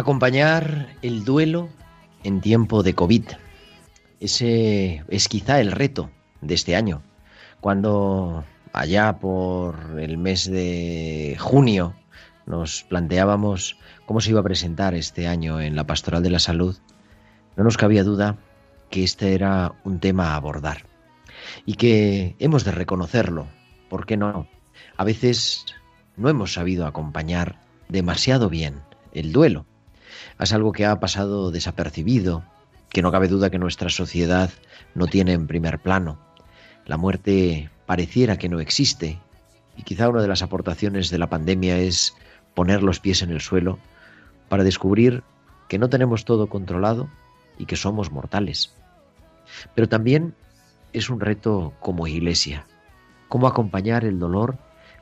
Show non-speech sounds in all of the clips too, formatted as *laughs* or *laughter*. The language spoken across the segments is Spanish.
Acompañar el duelo en tiempo de COVID. Ese es quizá el reto de este año. Cuando allá por el mes de junio nos planteábamos cómo se iba a presentar este año en la Pastoral de la Salud, no nos cabía duda que este era un tema a abordar y que hemos de reconocerlo. ¿Por qué no? A veces no hemos sabido acompañar demasiado bien el duelo. Es algo que ha pasado desapercibido, que no cabe duda que nuestra sociedad no tiene en primer plano. La muerte pareciera que no existe y quizá una de las aportaciones de la pandemia es poner los pies en el suelo para descubrir que no tenemos todo controlado y que somos mortales. Pero también es un reto como iglesia, cómo acompañar el dolor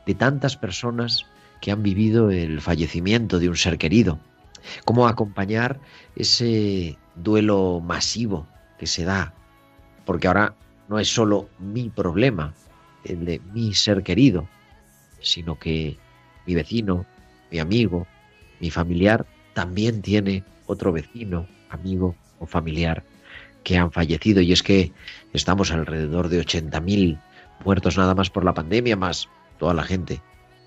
de tantas personas que han vivido el fallecimiento de un ser querido, cómo acompañar ese duelo masivo que se da, porque ahora no es solo mi problema, el de mi ser querido, sino que mi vecino, mi amigo, mi familiar también tiene otro vecino, amigo o familiar que han fallecido y es que estamos alrededor de 80.000 muertos nada más por la pandemia, más toda la gente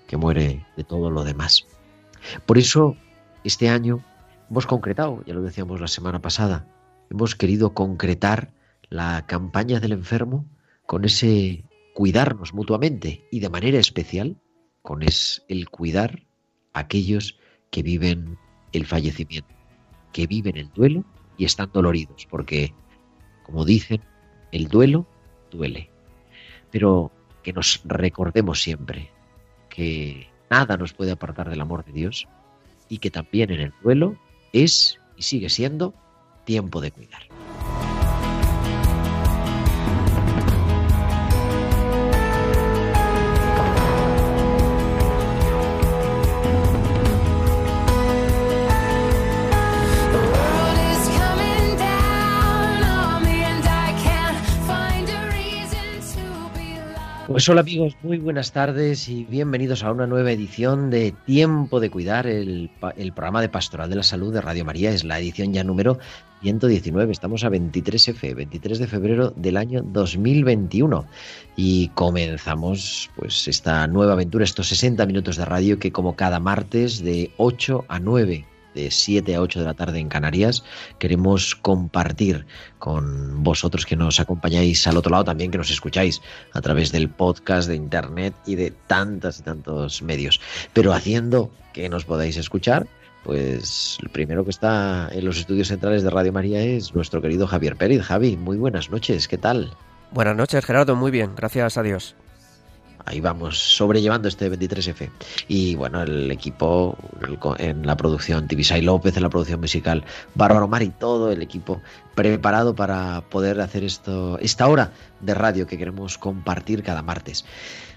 que muere de todo lo demás. Por eso, este año hemos concretado, ya lo decíamos la semana pasada, hemos querido concretar la campaña del enfermo con ese cuidarnos mutuamente y de manera especial con el cuidar a aquellos que viven el fallecimiento, que viven el duelo y están doloridos, porque, como dicen, el duelo duele. Pero que nos recordemos siempre que nada nos puede apartar del amor de Dios y que también en el duelo es y sigue siendo tiempo de cuidar. Pues hola amigos, muy buenas tardes y bienvenidos a una nueva edición de Tiempo de Cuidar, el, el programa de Pastoral de la Salud de Radio María. Es la edición ya número 119. Estamos a 23F, 23 de febrero del año 2021. Y comenzamos pues esta nueva aventura, estos 60 minutos de radio que como cada martes de 8 a 9 de 7 a 8 de la tarde en Canarias. Queremos compartir con vosotros que nos acompañáis al otro lado, también que nos escucháis a través del podcast, de internet y de tantos y tantos medios. Pero haciendo que nos podáis escuchar, pues el primero que está en los estudios centrales de Radio María es nuestro querido Javier Pérez. Javi, muy buenas noches, ¿qué tal? Buenas noches, Gerardo. Muy bien, gracias a Dios. Ahí vamos, sobrellevando este 23F. Y bueno, el equipo en la producción, Tibisay López en la producción musical, Bárbaro Mar y todo el equipo preparado para poder hacer esto, esta hora de radio que queremos compartir cada martes.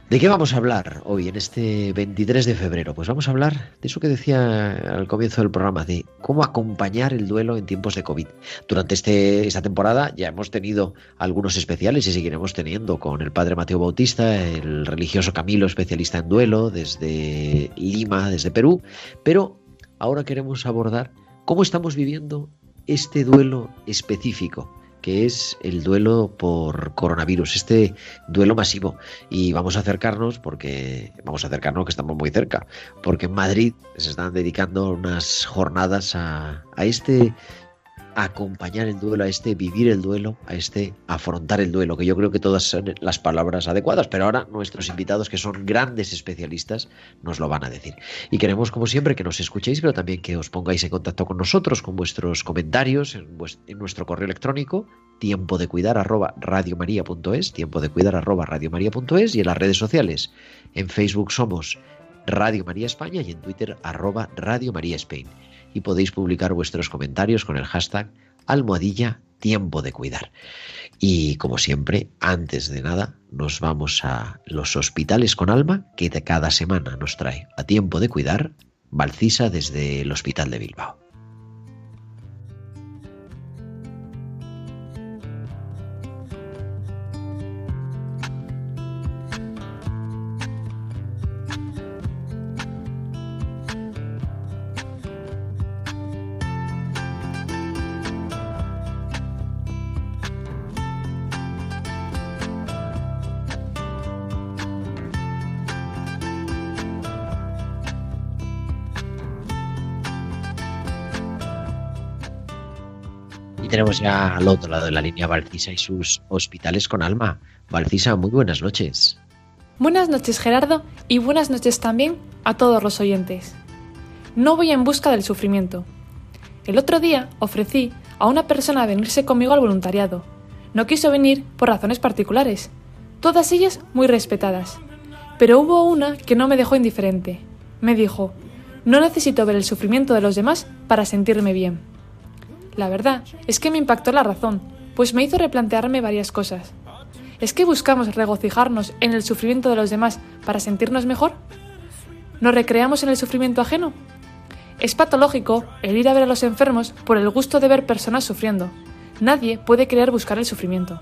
¿De qué vamos a hablar hoy, en este 23 de febrero? Pues vamos a hablar de eso que decía al comienzo del programa, de cómo acompañar el duelo en tiempos de COVID. Durante este, esta temporada ya hemos tenido algunos especiales y seguiremos teniendo con el padre Mateo Bautista, el religioso Camilo, especialista en duelo, desde Lima, desde Perú, pero ahora queremos abordar cómo estamos viviendo este duelo específico que es el duelo por coronavirus, este duelo masivo. Y vamos a acercarnos, porque vamos a acercarnos que estamos muy cerca, porque en Madrid se están dedicando unas jornadas a, a este acompañar el duelo, a este vivir el duelo, a este afrontar el duelo, que yo creo que todas son las palabras adecuadas, pero ahora nuestros invitados, que son grandes especialistas, nos lo van a decir. Y queremos, como siempre, que nos escuchéis, pero también que os pongáis en contacto con nosotros, con vuestros comentarios en, nuestro correo electrónico, tiempo de cuidar arroba radiomaria.es, tiempo de cuidar arroba radiomaria.es y en las redes sociales. En Facebook somos Radio María España y en Twitter arroba Radio María Spain y podéis publicar vuestros comentarios con el hashtag almohadilla tiempo de cuidar. Y como siempre, antes de nada, nos vamos a los hospitales con alma que cada semana nos trae a tiempo de cuidar Valcisa desde el Hospital de Bilbao. Al otro lado de la línea Valcisa y sus hospitales con alma. Valcisa, muy buenas noches. Buenas noches Gerardo y buenas noches también a todos los oyentes. No voy en busca del sufrimiento. El otro día ofrecí a una persona venirse conmigo al voluntariado. No quiso venir por razones particulares, todas ellas muy respetadas. Pero hubo una que no me dejó indiferente. Me dijo, no necesito ver el sufrimiento de los demás para sentirme bien. La verdad es que me impactó la razón, pues me hizo replantearme varias cosas. ¿Es que buscamos regocijarnos en el sufrimiento de los demás para sentirnos mejor? ¿Nos recreamos en el sufrimiento ajeno? Es patológico el ir a ver a los enfermos por el gusto de ver personas sufriendo. Nadie puede querer buscar el sufrimiento.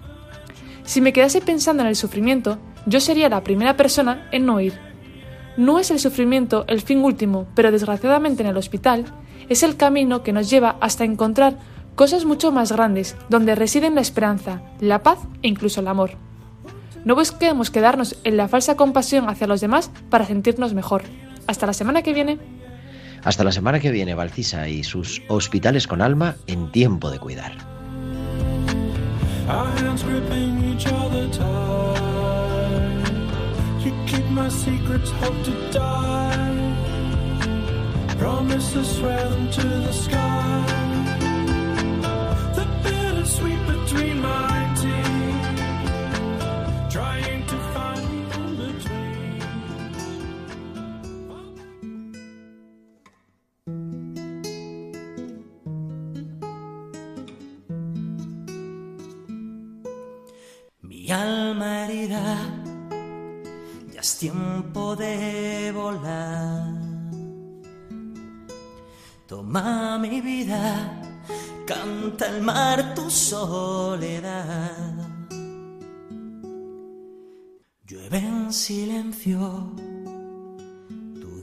Si me quedase pensando en el sufrimiento, yo sería la primera persona en no ir. No es el sufrimiento el fin último, pero desgraciadamente en el hospital es el camino que nos lleva hasta encontrar cosas mucho más grandes, donde residen la esperanza, la paz e incluso el amor. No busquemos quedarnos en la falsa compasión hacia los demás para sentirnos mejor. Hasta la semana que viene. Hasta la semana que viene, Valcisa y sus hospitales con alma en tiempo de cuidar. to the sky. The bittersweet between my teeth, trying to. Mi alma herida, ya es tiempo de volar Toma mi vida, canta el mar tu soledad. Llueve en silencio tu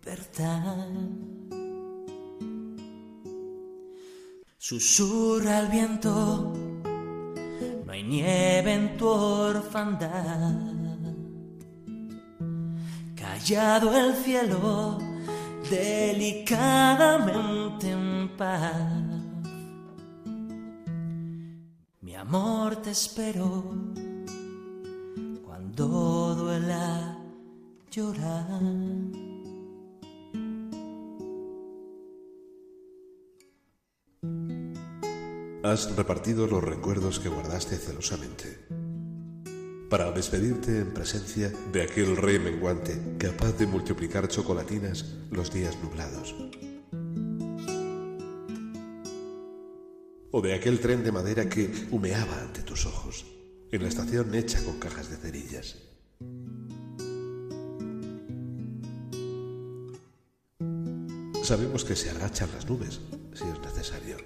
despertar. Susurra el viento, no hay nieve en tu orfandad. Callado el cielo delicadamente en paz. Mi amor te espero cuando duela llorar. Has repartido los recuerdos que guardaste celosamente para despedirte en presencia de aquel rey menguante capaz de multiplicar chocolatinas los días nublados. O de aquel tren de madera que humeaba ante tus ojos, en la estación hecha con cajas de cerillas. Sabemos que se agachan las nubes si es necesario,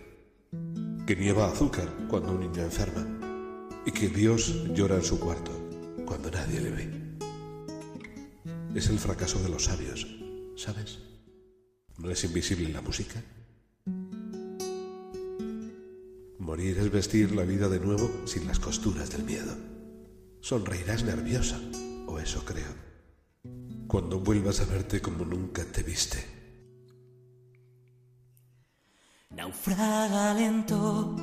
que nieva azúcar cuando un niño enferma y que Dios llora en su cuarto cuando nadie le ve. Es el fracaso de los sabios, ¿sabes? ¿No es invisible la música? Morir es vestir la vida de nuevo sin las costuras del miedo. Sonreirás nerviosa, o eso creo, cuando vuelvas a verte como nunca te viste. Naufraga lento,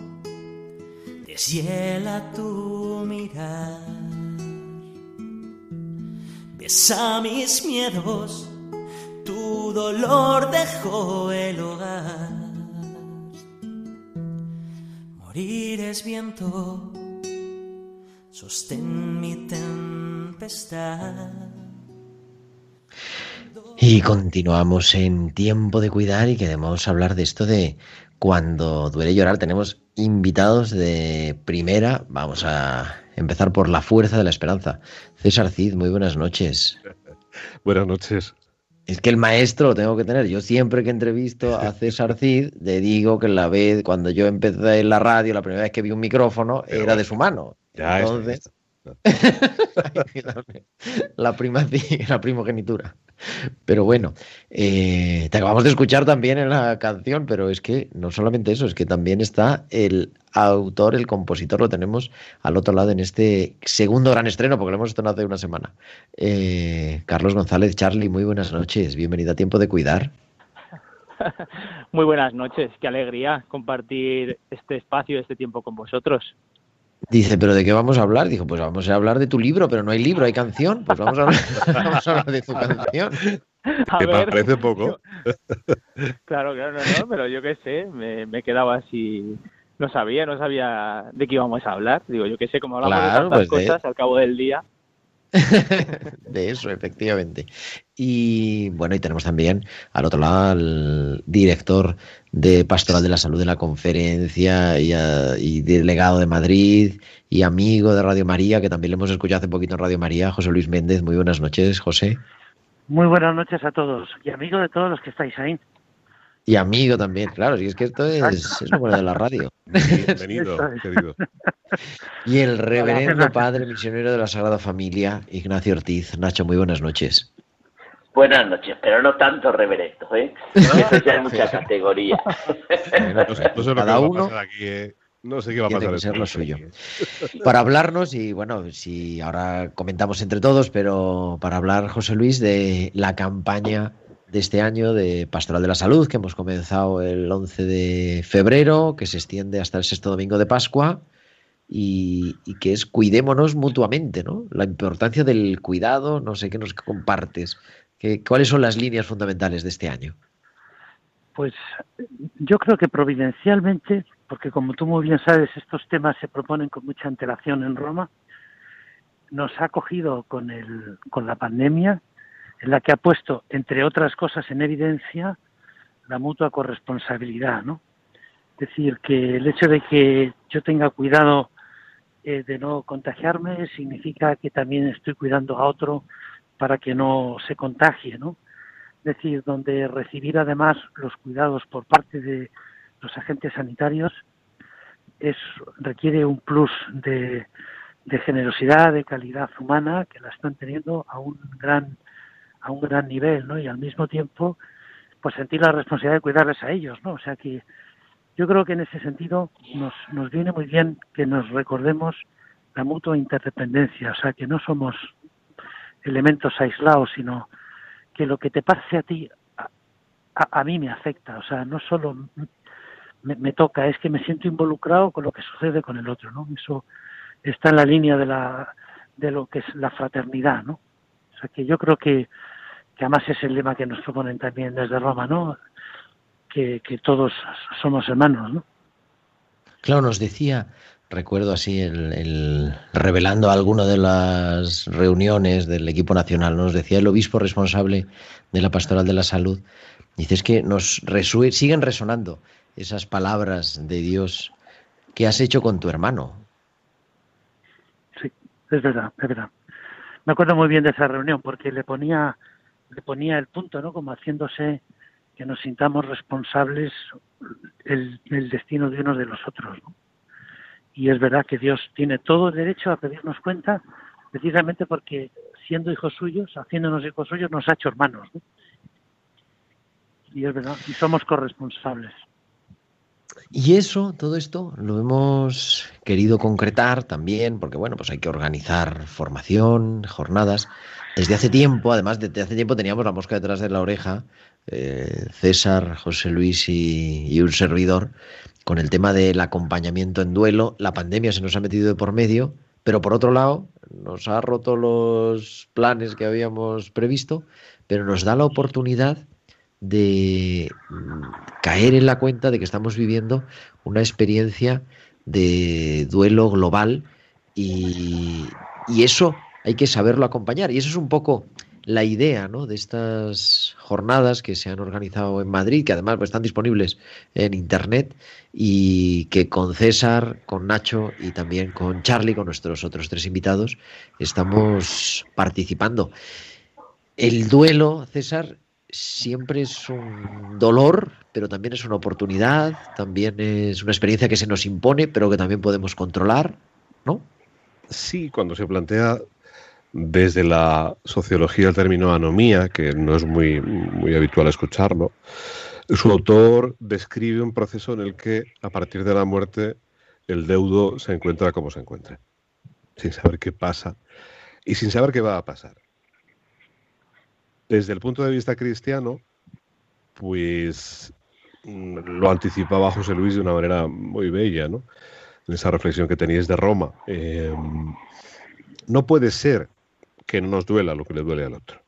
deshiela tu mirar. Besa mis miedos, tu dolor dejó el hogar. Morir es viento, sostén mi tempestad. Y continuamos en tiempo de cuidar y queremos hablar de esto de cuando duele llorar. Tenemos invitados de primera. Vamos a empezar por la fuerza de la esperanza. César Cid, muy buenas noches. *laughs* Buenas noches. Es que el maestro lo tengo que tener. Yo siempre que entrevisto a *laughs* César Cid, le digo que la vez, cuando yo empecé en la radio, la primera vez que vi un micrófono, Pero era de su mano. Ya, Entonces, *laughs* la, primacía, *laughs* la primogenitura. Pero bueno, eh, te acabamos de escuchar también en la canción, pero es que no solamente eso, es que también está el autor, el compositor, lo tenemos al otro lado en este segundo gran estreno, porque lo hemos estrenado hace una semana. Eh, Carlos González, Charlie, muy buenas noches, bienvenido a Tiempo de Cuidar. *laughs* Muy buenas noches, qué alegría compartir este espacio, este tiempo con vosotros. Dice, ¿pero de qué vamos a hablar? Dijo, pues vamos a hablar de tu libro, pero no hay libro, hay canción. Pues vamos a hablar, *laughs* vamos a hablar de tu canción. A Que ver, parece poco. Claro, claro, no, no, pero yo qué sé, me, me quedaba así, no sabía, no sabía de qué íbamos a hablar. Digo, yo qué sé, como hablamos Claro, de tantas pues de- cosas al cabo del día. De eso, efectivamente. Y bueno, y tenemos también al otro lado al director de Pastoral de la Salud de la conferencia y, y delegado de Madrid y amigo de Radio María, que también le hemos escuchado hace poquito en Radio María, José Luis Méndez. Muy buenas noches, José. Muy buenas noches a todos y amigo de todos los que estáis ahí. Y amigo también, claro, si es que esto es, es lo bueno de la radio. *laughs* Bienvenido, querido. Y el reverendo padre misionero de la Sagrada Familia, Ignacio Ortiz. Nacho, muy buenas noches. Buenas noches, pero no tanto reverendo, ¿eh? *laughs* Eso ya es mucha categoría. No sé, no cada uno aquí, eh. No sé qué va a tiene pasar. que ser lo suyo. Para hablarnos, y bueno, si ahora comentamos entre todos, pero para hablar, José Luis, de la campaña de este año de Pastoral de la Salud, que hemos comenzado el 11 de febrero, que se extiende hasta el sexto domingo de Pascua, y, que es cuidémonos mutuamente, ¿no? La importancia del cuidado, no sé qué nos compartes. ¿Qué, ¿Cuáles son las líneas fundamentales de este año? Pues yo creo que providencialmente, porque como tú muy bien sabes, estos temas se proponen con mucha antelación en Roma, nos ha cogido con, el, con la pandemia, en la que ha puesto, entre otras cosas, en evidencia la mutua corresponsabilidad, ¿no? Es decir, que el hecho de que yo tenga cuidado eh, de no contagiarme significa que también estoy cuidando a otro para que no se contagie, ¿no? Es decir, donde recibir además los cuidados por parte de los agentes sanitarios es requiere un plus de, de generosidad, de calidad humana que la están teniendo a un gran a un gran nivel, ¿no? Y al mismo tiempo, pues sentir la responsabilidad de cuidarles a ellos, ¿no? O sea que yo creo que en ese sentido nos, nos viene muy bien que nos recordemos la mutua interdependencia, o sea que no somos elementos aislados, sino que lo que te pase a ti, a, a- mí me afecta, o sea, no solo me, me toca, es que me siento involucrado con lo que sucede con el otro, ¿no? Eso está en la línea de la de lo que es la fraternidad, ¿no? O sea que yo creo que, que además es el lema que nos proponen también desde Roma, ¿no? Que, que todos somos hermanos, ¿no? Claro, nos decía, recuerdo así, el, el- revelando alguna de las reuniones del equipo nacional, nos decía el obispo responsable de la Pastoral de la Salud, dice es que nos resue- siguen resonando esas palabras de Dios que has hecho con tu hermano. es verdad, es verdad. Me acuerdo muy bien de esa reunión porque le ponía, le ponía el punto, ¿no? Como haciéndose que nos sintamos responsables el, el destino de unos de los otros. Y es verdad que Dios tiene todo el derecho a pedirnos cuenta, precisamente porque siendo hijos suyos, haciéndonos hijos suyos, nos ha hecho hermanos, ¿no? Y es verdad, y somos corresponsables. Y eso, todo esto, lo hemos querido concretar también, porque bueno, pues hay que organizar formación, jornadas. Desde hace tiempo, además, desde hace tiempo teníamos la mosca detrás de la oreja, eh, César, José Luis y, y un servidor, con el tema del acompañamiento en duelo. La pandemia se nos ha metido de por medio, pero por otro lado, nos ha roto los planes que habíamos previsto, pero nos da la oportunidad de caer en la cuenta de que estamos viviendo una experiencia de duelo global y, y eso hay que saberlo acompañar. Y eso es un poco la idea ¿no? de estas jornadas que se han organizado en Madrid, que además pues, están disponibles en Internet y que con César, con Nacho y también con Charlie, con nuestros otros tres invitados, estamos participando. El duelo, César, siempre es un dolor, pero también es una oportunidad, también es una experiencia que se nos impone, pero que también podemos controlar, ¿no? Sí, cuando se plantea desde la sociología el término anomía, que no es muy, muy habitual escucharlo, su autor describe un proceso en el que a partir de la muerte el deudo se encuentra como se encuentra, sin saber qué pasa y sin saber qué va a pasar. Desde el punto de vista cristiano, pues mm, lo anticipaba José Luis de una manera muy bella, ¿no? En esa reflexión que teníais de Roma. Eh, no puede ser que no nos duela lo que le duele al otro.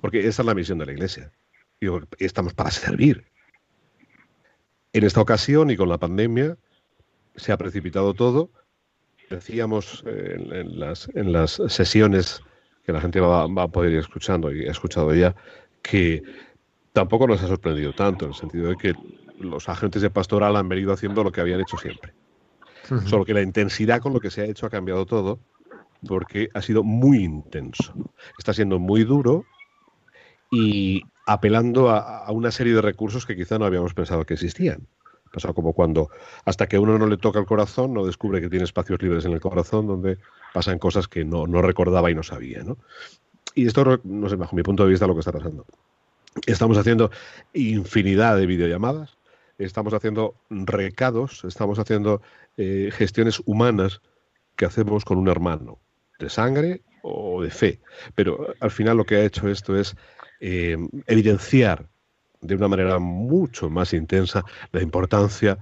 Porque esa es la misión de la Iglesia. Y estamos para servir. En esta ocasión y con la pandemia se ha precipitado todo. Decíamos en, en las, en las sesiones que la gente va, va, a poder ir escuchando y ha escuchado ya, que tampoco nos ha sorprendido tanto, en el sentido de que los agentes de pastoral han venido haciendo lo que habían hecho siempre. Uh -huh. Solo que la intensidad con lo que se ha hecho ha cambiado todo porque ha sido muy intenso. Está siendo muy duro y apelando a, a, una serie de recursos que quizá no habíamos pensado que existían. Pasado como cuando hasta que uno no le toca el corazón, no descubre que tiene espacios libres en el corazón donde pasan cosas que no, no recordaba y no sabía. ¿no? Y esto, no sé, bajo mi punto de vista, lo que está pasando. Estamos haciendo infinidad de videollamadas, estamos haciendo recados, estamos haciendo eh, gestiones humanas que hacemos con un hermano, de sangre o de fe. Pero al final lo que ha hecho esto es eh, evidenciar de una manera mucho más intensa la importancia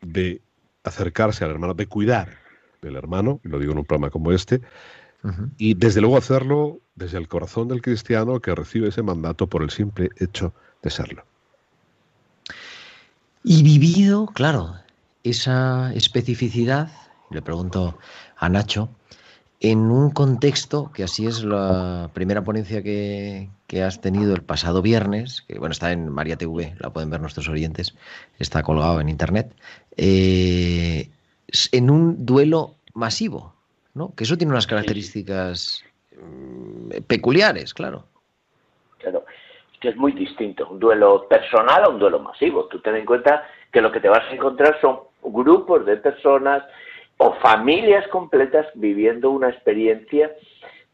de acercarse al hermano, de cuidar del hermano, y lo digo en un programa como este, uh -huh. y desde luego hacerlo desde el corazón del cristiano que recibe ese mandato por el simple hecho de serlo. Y vivido, claro, esa especificidad, le pregunto a Nacho, en un contexto, que así es la primera ponencia que, que, has tenido el pasado viernes, que bueno, está en María TV, la pueden ver nuestros oyentes, está colgado en internet, eh, en un duelo masivo, ¿no? Que eso tiene unas características sí. peculiares, claro. Claro, es que es muy distinto, un duelo personal a un duelo masivo. Tú ten en cuenta que lo que te vas a encontrar son grupos de personas o familias completas viviendo una experiencia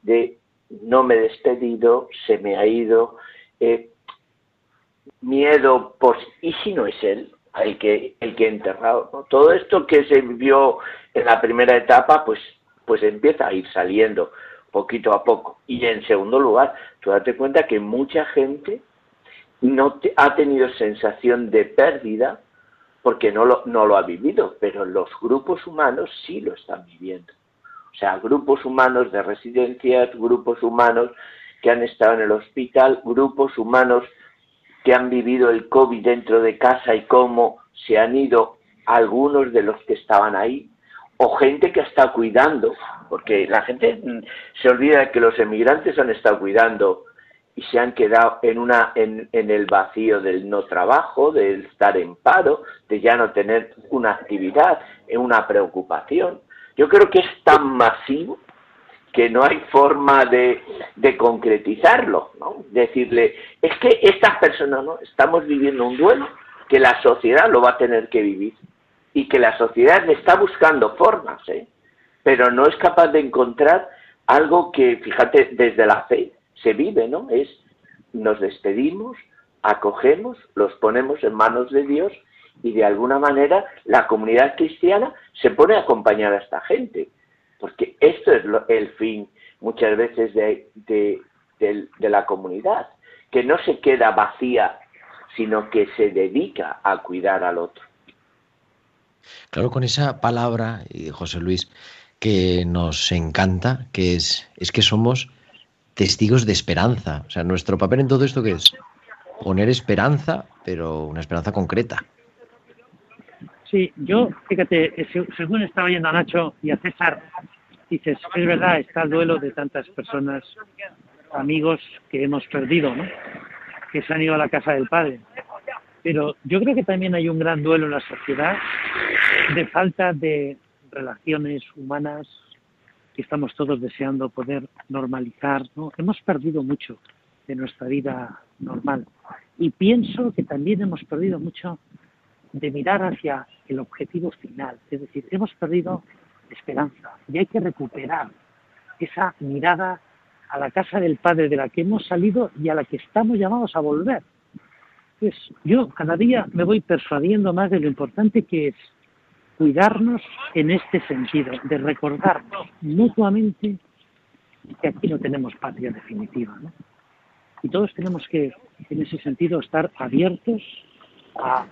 de no me he despedido, se me ha ido, eh, miedo, pues, ¿y si no es él el que, el que enterrado? Todo esto que se vivió en la primera etapa, pues, pues empieza a ir saliendo poquito a poco. Y en segundo lugar, tú date cuenta que mucha gente no te, ha tenido sensación de pérdida porque no lo, no lo ha vivido, pero los grupos humanos sí lo están viviendo. O sea, grupos humanos de residencias, grupos humanos que han estado en el hospital, grupos humanos que han vivido el COVID dentro de casa y cómo se han ido algunos de los que estaban ahí, o gente que ha estado cuidando, porque la gente se olvida que los emigrantes han estado cuidando y se han quedado en, una, en, el vacío del no trabajo, de estar en paro, de ya no tener una actividad, en una preocupación. Yo creo que es tan masivo que no hay forma de, de concretizarlo, ¿no? Decirle, es que estas personas, ¿no? Estamos viviendo un duelo que la sociedad lo va a tener que vivir y que la sociedad está buscando formas, ¿eh? pero no es capaz de encontrar algo que, fíjate, desde la fe se vive, ¿no? Es nos despedimos, acogemos, los ponemos en manos de Dios y de alguna manera la comunidad cristiana se pone a acompañar a esta gente, porque esto es el fin muchas veces de, de la comunidad, que no se queda vacía, sino que se dedica a cuidar al otro. Claro, con esa palabra, José Luis, que nos encanta, que es, es que somos testigos de esperanza. O sea, nuestro papel en todo esto que es poner esperanza, pero una esperanza concreta. Sí, yo, fíjate, según estaba oyendo a Nacho y a César, dices, es verdad, está el duelo de tantas personas, amigos que hemos perdido, ¿no? Que se han ido a la casa del padre. Pero yo creo que también hay un gran duelo en la sociedad de falta de relaciones humanas que estamos todos deseando poder normalizar. ¿no? Hemos perdido mucho de nuestra vida normal. Y pienso que también hemos perdido mucho de mirar hacia el objetivo final. Es decir, hemos perdido esperanza y hay que recuperar esa mirada a la casa del Padre de la que hemos salido y a la que estamos llamados a volver. Pues yo cada día me voy persuadiendo más de lo importante que es cuidarnos en este sentido, de recordarnos mutuamente que aquí no tenemos patria definitiva. ¿no? Y todos tenemos que, en ese sentido, estar abiertos a,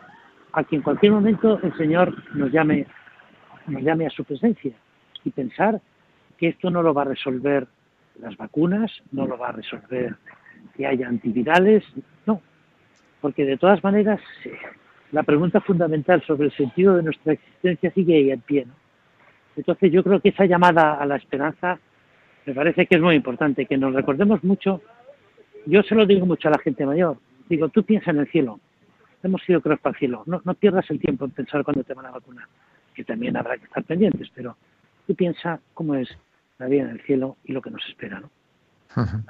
a que en cualquier momento el Señor nos llame, nos llame a su presencia y pensar que esto no lo va a resolver las vacunas, no lo va a resolver que haya antivirales, no, porque de todas maneras la pregunta fundamental sobre el sentido de nuestra existencia sigue ahí en pie. Entonces yo creo que esa llamada a la esperanza me parece que es muy importante, que nos recordemos mucho. Yo se lo digo mucho a la gente mayor. Digo, tú piensa en el cielo. Hemos sido creo para el cielo. No, no pierdas el tiempo en pensar cuándo te van a vacunar, que también habrá que estar pendientes, pero tú piensa cómo es la vida en el cielo y lo que nos espera. ¿no? *laughs*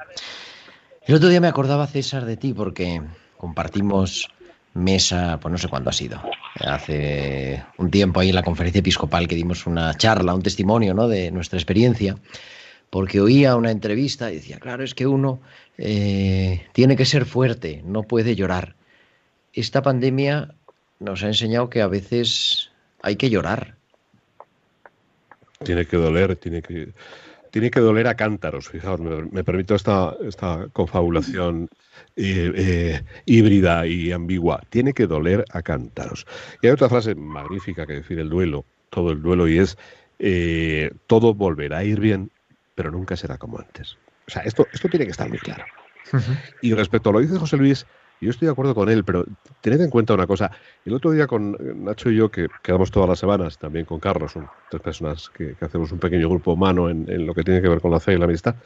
El otro día me acordaba, César, de ti porque compartimos mesa, pues no sé cuándo ha sido, hace un tiempo ahí en la conferencia episcopal que dimos una charla, un testimonio ¿no? de nuestra experiencia, porque oía una entrevista y decía, claro, es que uno eh, tiene que ser fuerte, no puede llorar. Esta pandemia nos ha enseñado que a veces hay que llorar. Tiene que doler, tiene que tiene que doler a cántaros. Fijaos, me, permito esta, esta confabulación eh, eh, híbrida y ambigua. Tiene que doler a cántaros. Y hay otra frase magnífica que define el duelo, todo el duelo, y es, eh, todo volverá a ir bien, pero nunca será como antes. O sea, esto, esto tiene que estar muy claro. Y respecto a lo que dice José Luis, yo estoy de acuerdo con él, pero tened en cuenta una cosa. El otro día con Nacho y yo, que quedamos todas las semanas, también con Carlos, son tres personas que, hacemos un pequeño grupo humano en, lo que tiene que ver con la fe y la amistad,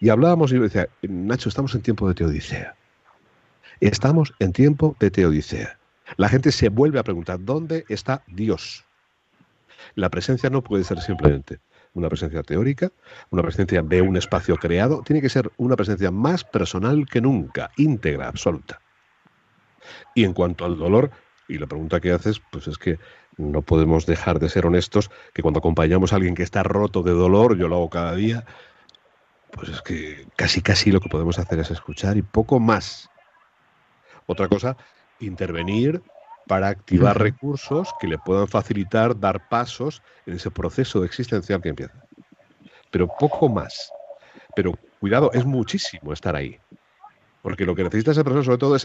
y hablábamos y yo decía, Nacho, estamos en tiempo de teodicea. Estamos en tiempo de teodicea. La gente se vuelve a preguntar, ¿dónde está Dios? La presencia no puede ser simplemente una presencia teórica, una presencia de un espacio creado, tiene que ser una presencia más personal que nunca, íntegra, absoluta. Y en cuanto al dolor, y la pregunta que haces, pues es que no podemos dejar de ser honestos que cuando acompañamos a alguien que está roto de dolor, yo lo hago cada día, pues es que casi casi lo que podemos hacer es escuchar y poco más. Otra cosa, intervenir, para activar recursos que le puedan facilitar dar pasos en ese proceso existencial que empieza. Pero poco más. Pero cuidado, es muchísimo estar ahí. Porque lo que necesita esa persona sobre todo es,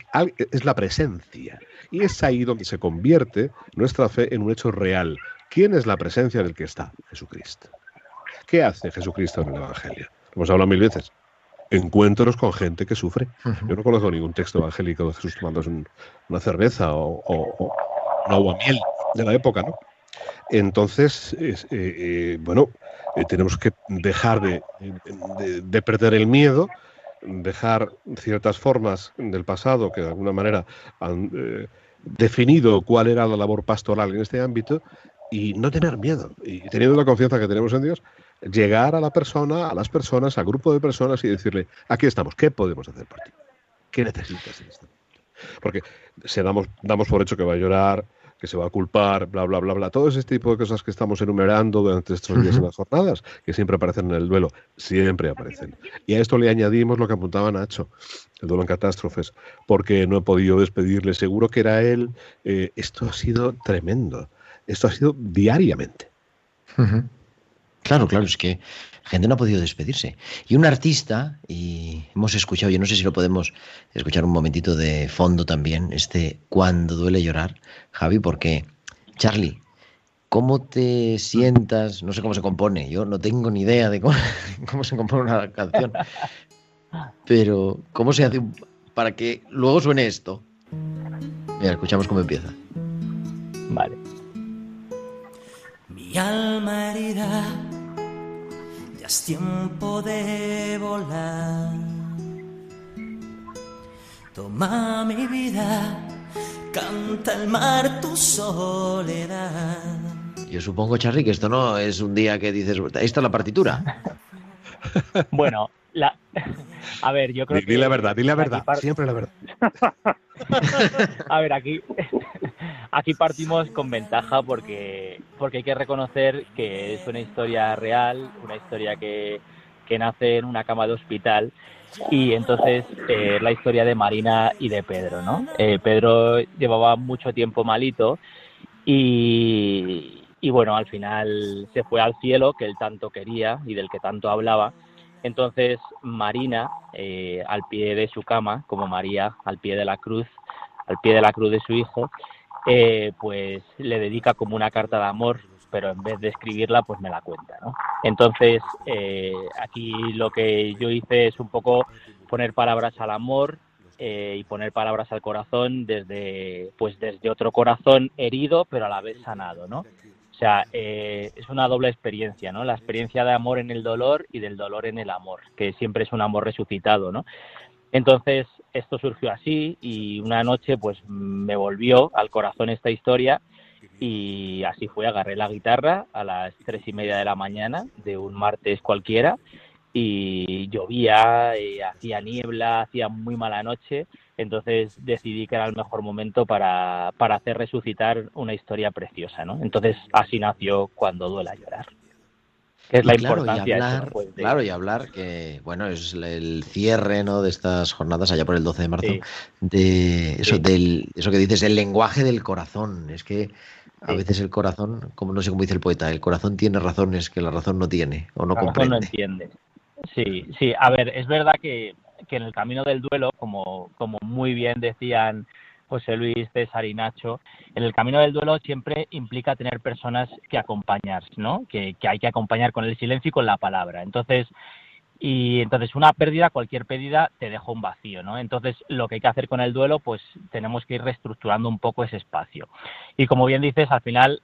es la presencia. Y es ahí donde se convierte nuestra fe en un hecho real. ¿Quién es la presencia del que está? Jesucristo. ¿Qué hace Jesucristo en el Evangelio? Hemos hablado mil veces encuentros con gente que sufre. Yo no conozco ningún texto evangélico de Jesús tomándose una cerveza o, una agua miel de la época, ¿no? Entonces, eh, eh, bueno, eh, tenemos que dejar de, de, perder el miedo, dejar ciertas formas del pasado que de alguna manera han definido cuál era la labor pastoral en este ámbito y no tener miedo. Y teniendo la confianza que tenemos en Dios, llegar a la persona, a las personas, al grupo de personas y decirle, aquí estamos, ¿qué podemos hacer por ti? ¿Qué necesitas en este momento? Porque se damos, damos por hecho que va a llorar, que se va a culpar, bla, bla, bla, bla. Todo ese tipo de cosas que estamos enumerando durante estos días en las jornadas, que siempre aparecen en el duelo, siempre aparecen. Y a esto le añadimos lo que apuntaba Nacho, el duelo en catástrofes, porque no he podido despedirle, seguro que era él. Eh, esto ha sido tremendo. Esto ha sido diariamente. Claro, claro, es que gente no ha podido despedirse. Y un artista, y hemos escuchado, yo no sé si lo podemos escuchar un momentito de fondo también, este Cuando duele llorar, Javi, porque, Charlie, ¿cómo te sientas? No sé cómo se compone, yo no tengo ni idea de cómo, *laughs* cómo se compone una canción, pero ¿cómo se hace para que luego suene esto? Mira, escuchamos cómo empieza. Vale. Mi alma herida ya es tiempo de volar. Toma mi vida, canta el mar tu soledad. Yo supongo, Charlie, que esto no es un día que dices, esta es la partitura. *laughs* Bueno, la... *laughs* a ver, yo creo Di, que... di la verdad, di la verdad, par- siempre la verdad. *laughs* A ver, aquí, *laughs* aquí partimos con ventaja porque, porque hay que reconocer que es una historia real, una historia que, que nace en una cama de hospital y entonces eh, es la historia de Marina y de Pedro, ¿no? Eh, Pedro llevaba mucho tiempo malito y, y bueno, al final se fue al cielo que él tanto quería y del que tanto hablaba. Entonces Marina, eh, al pie de su cama, como María al pie de la cruz, al pie de la cruz de su hijo, eh, pues le dedica como una carta de amor, pero en vez de escribirla, pues me la cuenta, ¿no? Entonces, eh, aquí lo que yo hice es un poco poner palabras al amor eh, y poner palabras al corazón desde, pues desde otro corazón herido, pero a la vez sanado, ¿no? O sea, eh, es una doble experiencia, ¿no? La experiencia de amor en el dolor y del dolor en el amor, que siempre es un amor resucitado, ¿no? Entonces, esto surgió así y una noche, pues, me volvió al corazón esta historia y así fue, agarré la guitarra a las tres y media de la mañana de un martes cualquiera y llovía, eh, hacía niebla, hacía muy mala noche, entonces decidí que era el mejor momento para, para hacer resucitar una historia preciosa, ¿no? Entonces así nació Cuando duela llorar. Que es la Y claro, y importancia eso, hablar, pues, de- claro, y hablar que, bueno, es el cierre, ¿no? De estas jornadas allá por el 12 de marzo, Sí. de eso, Sí. del, eso que dices, el lenguaje del corazón. Es que a Sí. veces el corazón, como no sé cómo dice el poeta, el corazón tiene razones que la razón no tiene o no La razón comprende. no entiende. Sí, sí, a ver, es verdad que, que en el camino del duelo, como, como muy bien decían José Luis, César y Nacho, en el camino del duelo siempre implica tener personas que acompañar, ¿no? Que, que hay que acompañar con el silencio y con la palabra. Entonces, y entonces una pérdida, cualquier pérdida te deja un vacío, ¿no? Entonces lo que hay que hacer con el duelo, pues tenemos que ir reestructurando un poco ese espacio. Y como bien dices, al final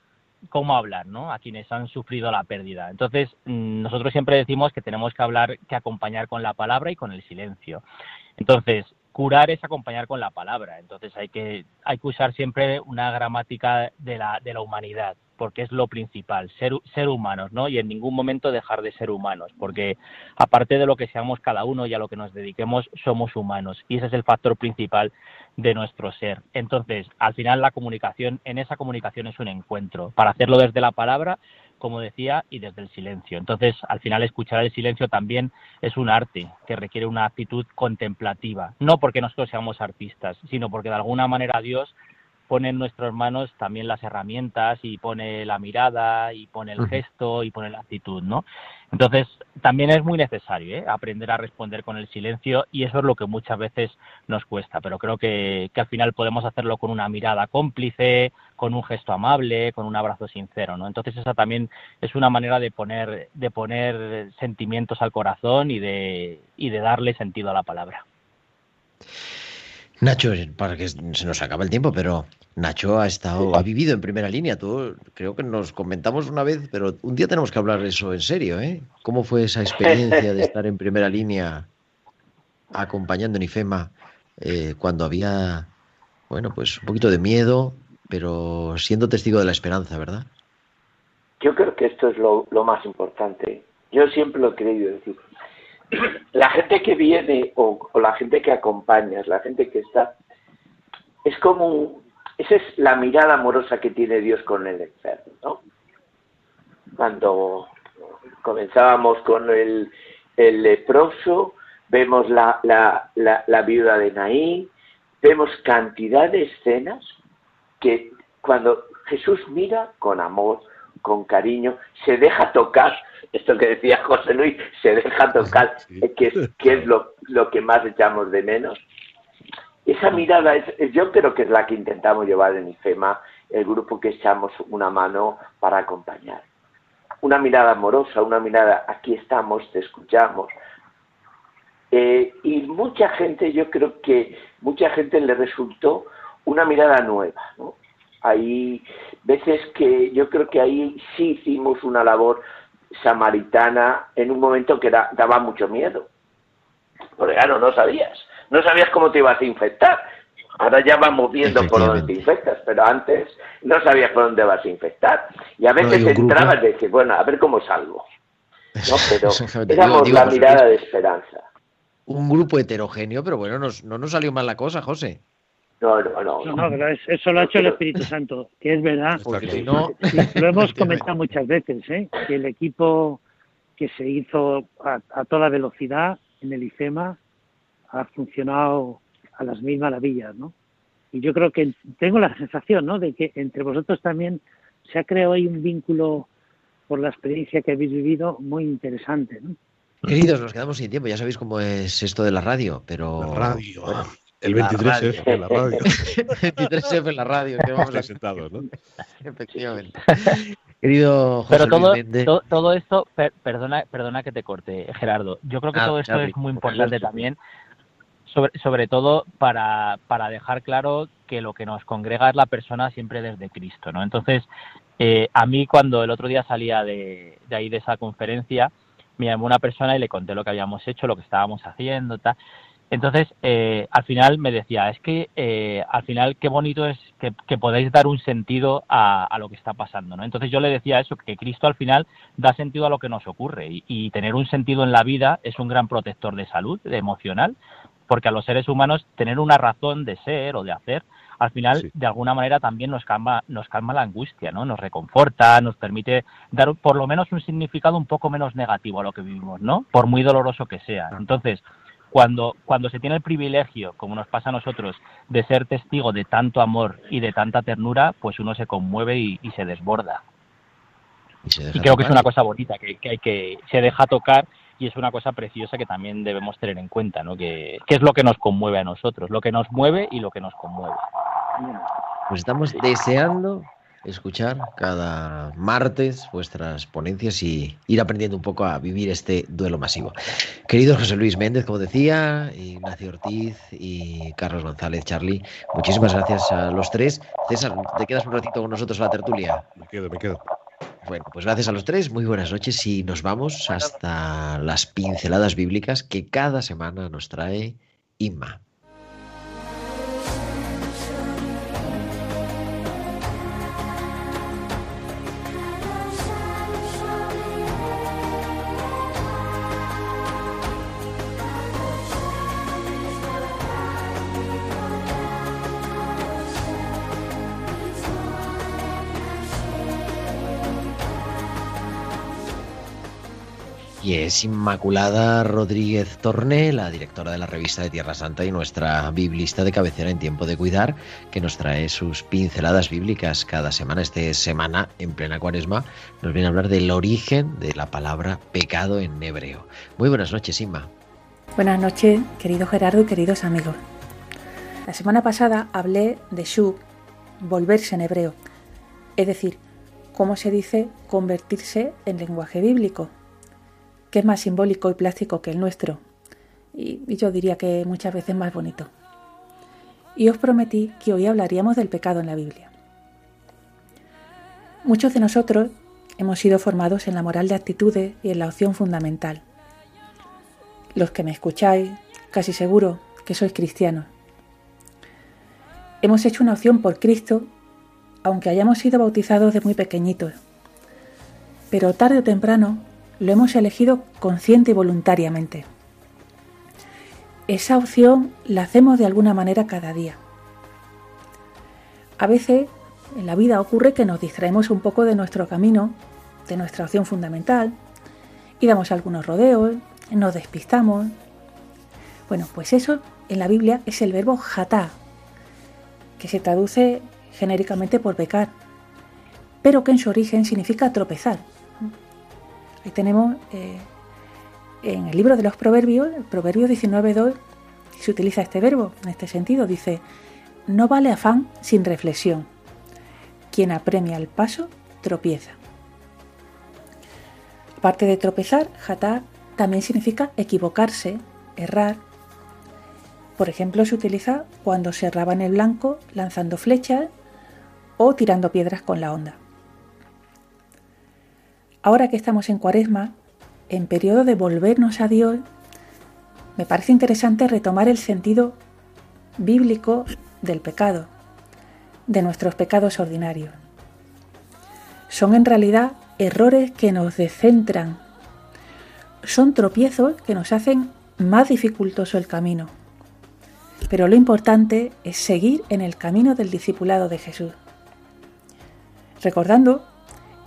cómo hablar, ¿no? A quienes han sufrido la pérdida. Entonces, mm, nosotros siempre decimos que tenemos que hablar, que acompañar con la palabra y con el silencio. Entonces, curar es acompañar con la palabra. Entonces, hay que, hay que usar siempre una gramática de la, de la humanidad, porque es lo principal, ser, ser humanos, ¿no? Y en ningún momento dejar de ser humanos, porque aparte de lo que seamos cada uno y a lo que nos dediquemos, somos humanos. Y ese es el factor principal de nuestro ser. Entonces, al final la comunicación, en esa comunicación es un encuentro, para hacerlo desde la palabra, como decía, y desde el silencio. Entonces, al final escuchar el silencio también es un arte que requiere una actitud contemplativa, no porque nosotros seamos artistas, sino porque de alguna manera Dios pone en nuestras manos también las herramientas y pone la mirada y pone el gesto y pone la actitud, ¿no? Entonces, también es muy necesario ¿eh? aprender a responder con el silencio y eso es lo que muchas veces nos cuesta, pero creo que, que al final podemos hacerlo con una mirada cómplice, con un gesto amable, con un abrazo sincero, ¿no? Entonces esa también es una manera de poner, de poner sentimientos al corazón y de, y de darle sentido a la palabra. Nacho, para que se nos acaba el tiempo, pero Nacho ha estado, ha vivido en primera línea. Tú creo que nos comentamos una vez, pero un día tenemos que hablar eso en serio, ¿eh? ¿Cómo fue esa experiencia de *laughs* estar en primera línea acompañando en IFEMA eh, cuando había, bueno, pues un poquito de miedo, pero siendo testigo de la esperanza, ¿verdad? Yo creo que esto es lo, lo más importante. Yo siempre lo he creído decir. La gente que viene o, la gente que acompañas, la gente que está, es como esa es la mirada amorosa que tiene Dios con el enfermo, ¿no? Cuando comenzábamos con el, el leproso, vemos la, la, la, la viuda de Naín, vemos cantidad de escenas que cuando Jesús mira con amor, con cariño, se deja tocar, esto que decía José Luis, se deja tocar, *laughs* que es, que es lo, lo que más echamos de menos. Esa mirada, es, yo creo que es la que intentamos llevar en IFEMA, el grupo que echamos una mano para acompañar. Una mirada amorosa, una mirada, aquí estamos, te escuchamos. Eh, y mucha gente, yo creo que mucha gente le resultó una mirada nueva, ¿no? Hay veces que yo creo que ahí sí hicimos una labor samaritana en un momento que da, daba mucho miedo. Porque claro, no sabías, no sabías cómo te ibas a infectar. Ahora ya vamos viendo por dónde te infectas, pero antes no sabías por dónde vas a infectar. Y a veces No, entrabas y decías, bueno, a ver cómo salgo. *laughs* ¿no? Pero éramos la José mirada de esperanza. Un grupo heterogéneo, pero bueno, nos- no nos salió mal la cosa, José. No, no, no. No, no, pero es- eso lo ha hecho el Espíritu Santo, que es verdad. Porque si no, Lo hemos *laughs* comentado muchas veces, ¿eh? que el equipo que se hizo a, a toda velocidad en el IFEMA ha funcionado a las mil maravillas, ¿no? Y yo creo que tengo la sensación, ¿no?, de que entre vosotros también se ha creado ahí un vínculo por la experiencia que habéis vivido muy interesante, ¿no? Queridos, nos quedamos sin tiempo. Ya sabéis cómo es esto de la radio, pero. La radio. Bueno, El la 23F radio. en la radio. *laughs* 23F en la radio. que vamos a- Presentados, ¿no? *laughs* Efectivamente. Querido José Pero todo, Luis Méndez. to- todo esto, per- perdona, perdona que te corte, Gerardo. Yo creo que Ah, todo esto es muy por importante también, sobre, sobre todo para, para dejar claro que lo que nos congrega es la persona siempre desde Cristo, ¿no? Entonces, eh, a mí cuando el otro día salía de, de ahí de esa conferencia, me llamó una persona y le conté lo que habíamos hecho, lo que estábamos haciendo, tal. Entonces, eh, al final me decía, es que eh, al final qué bonito es que, que podáis dar un sentido a, a lo que está pasando, ¿no? Entonces yo le decía eso, que Cristo al final da sentido a lo que nos ocurre y, y tener un sentido en la vida es un gran protector de salud, de emocional, porque a los seres humanos tener una razón de ser o de hacer, al final de alguna manera también nos calma, nos calma la angustia, ¿no? Nos reconforta, nos permite dar por lo menos un significado un poco menos negativo a lo que vivimos, ¿no? Por muy doloroso que sea. Entonces, cuando, cuando se tiene el privilegio, como nos pasa a nosotros, de ser testigo de tanto amor y de tanta ternura, pues uno se conmueve y, y se desborda. Y creo que es una cosa bonita, que, que hay que se deja tocar y es una cosa preciosa que también debemos tener en cuenta, ¿no? Que, que es lo que nos conmueve a nosotros, lo que nos mueve y lo que nos conmueve. Pues estamos deseando escuchar cada martes vuestras ponencias y ir aprendiendo un poco a vivir este duelo masivo. Querido José Luis Méndez, como decía, Ignacio Ortiz y Carlos González, Charlie, muchísimas gracias a los tres. César, ¿te quedas un ratito con nosotros a la tertulia? Me quedo, me quedo. Bueno, pues gracias a los tres, muy buenas noches y nos vamos hasta las pinceladas bíblicas que cada semana nos trae Inma. Es Inmaculada Rodríguez Torné, la directora de la revista de Tierra Santa y nuestra biblista de cabecera en tiempo de cuidar, que nos trae sus pinceladas bíblicas cada semana. Esta semana, en plena cuaresma, nos viene a hablar del origen de la palabra pecado en hebreo. Muy buenas noches, Inma. Buenas noches, querido Gerardo y queridos amigos. La semana pasada hablé de Shub, volverse en hebreo, es decir, cómo se dice convertirse en lenguaje bíblico, que es más simbólico y plástico que el nuestro, y, yo diría que muchas veces más bonito. Y os prometí que hoy hablaríamos del pecado en la Biblia. Muchos de nosotros hemos sido formados en la moral de actitudes y en la opción fundamental. Los que me escucháis, casi seguro que sois cristianos. Hemos hecho una opción por Cristo, aunque hayamos sido bautizados de muy pequeñitos. Pero tarde o temprano lo hemos elegido consciente y voluntariamente. Esa opción la hacemos de alguna manera cada día. A veces en la vida ocurre que nos distraemos un poco de nuestro camino, de nuestra opción fundamental, y damos algunos rodeos, nos despistamos. Bueno, pues eso en la Biblia es el verbo jatá, que se traduce genéricamente por pecar, pero que en su origen significa tropezar. Ahí tenemos eh, en el libro de los Proverbios, el Proverbio 19.2, se utiliza este verbo en este sentido. Dice, no vale afán sin reflexión. Quien apremia el paso, tropieza. Aparte de tropezar, jatá también significa equivocarse, errar. Por ejemplo, se utiliza cuando se erraba en el blanco lanzando flechas o tirando piedras con la onda. Ahora que estamos en cuaresma, en periodo de volvernos a Dios, me parece interesante retomar el sentido bíblico del pecado, de nuestros pecados ordinarios. Son en realidad errores que nos descentran, son tropiezos que nos hacen más dificultoso el camino. Pero lo importante es seguir en el camino del discipulado de Jesús. Recordando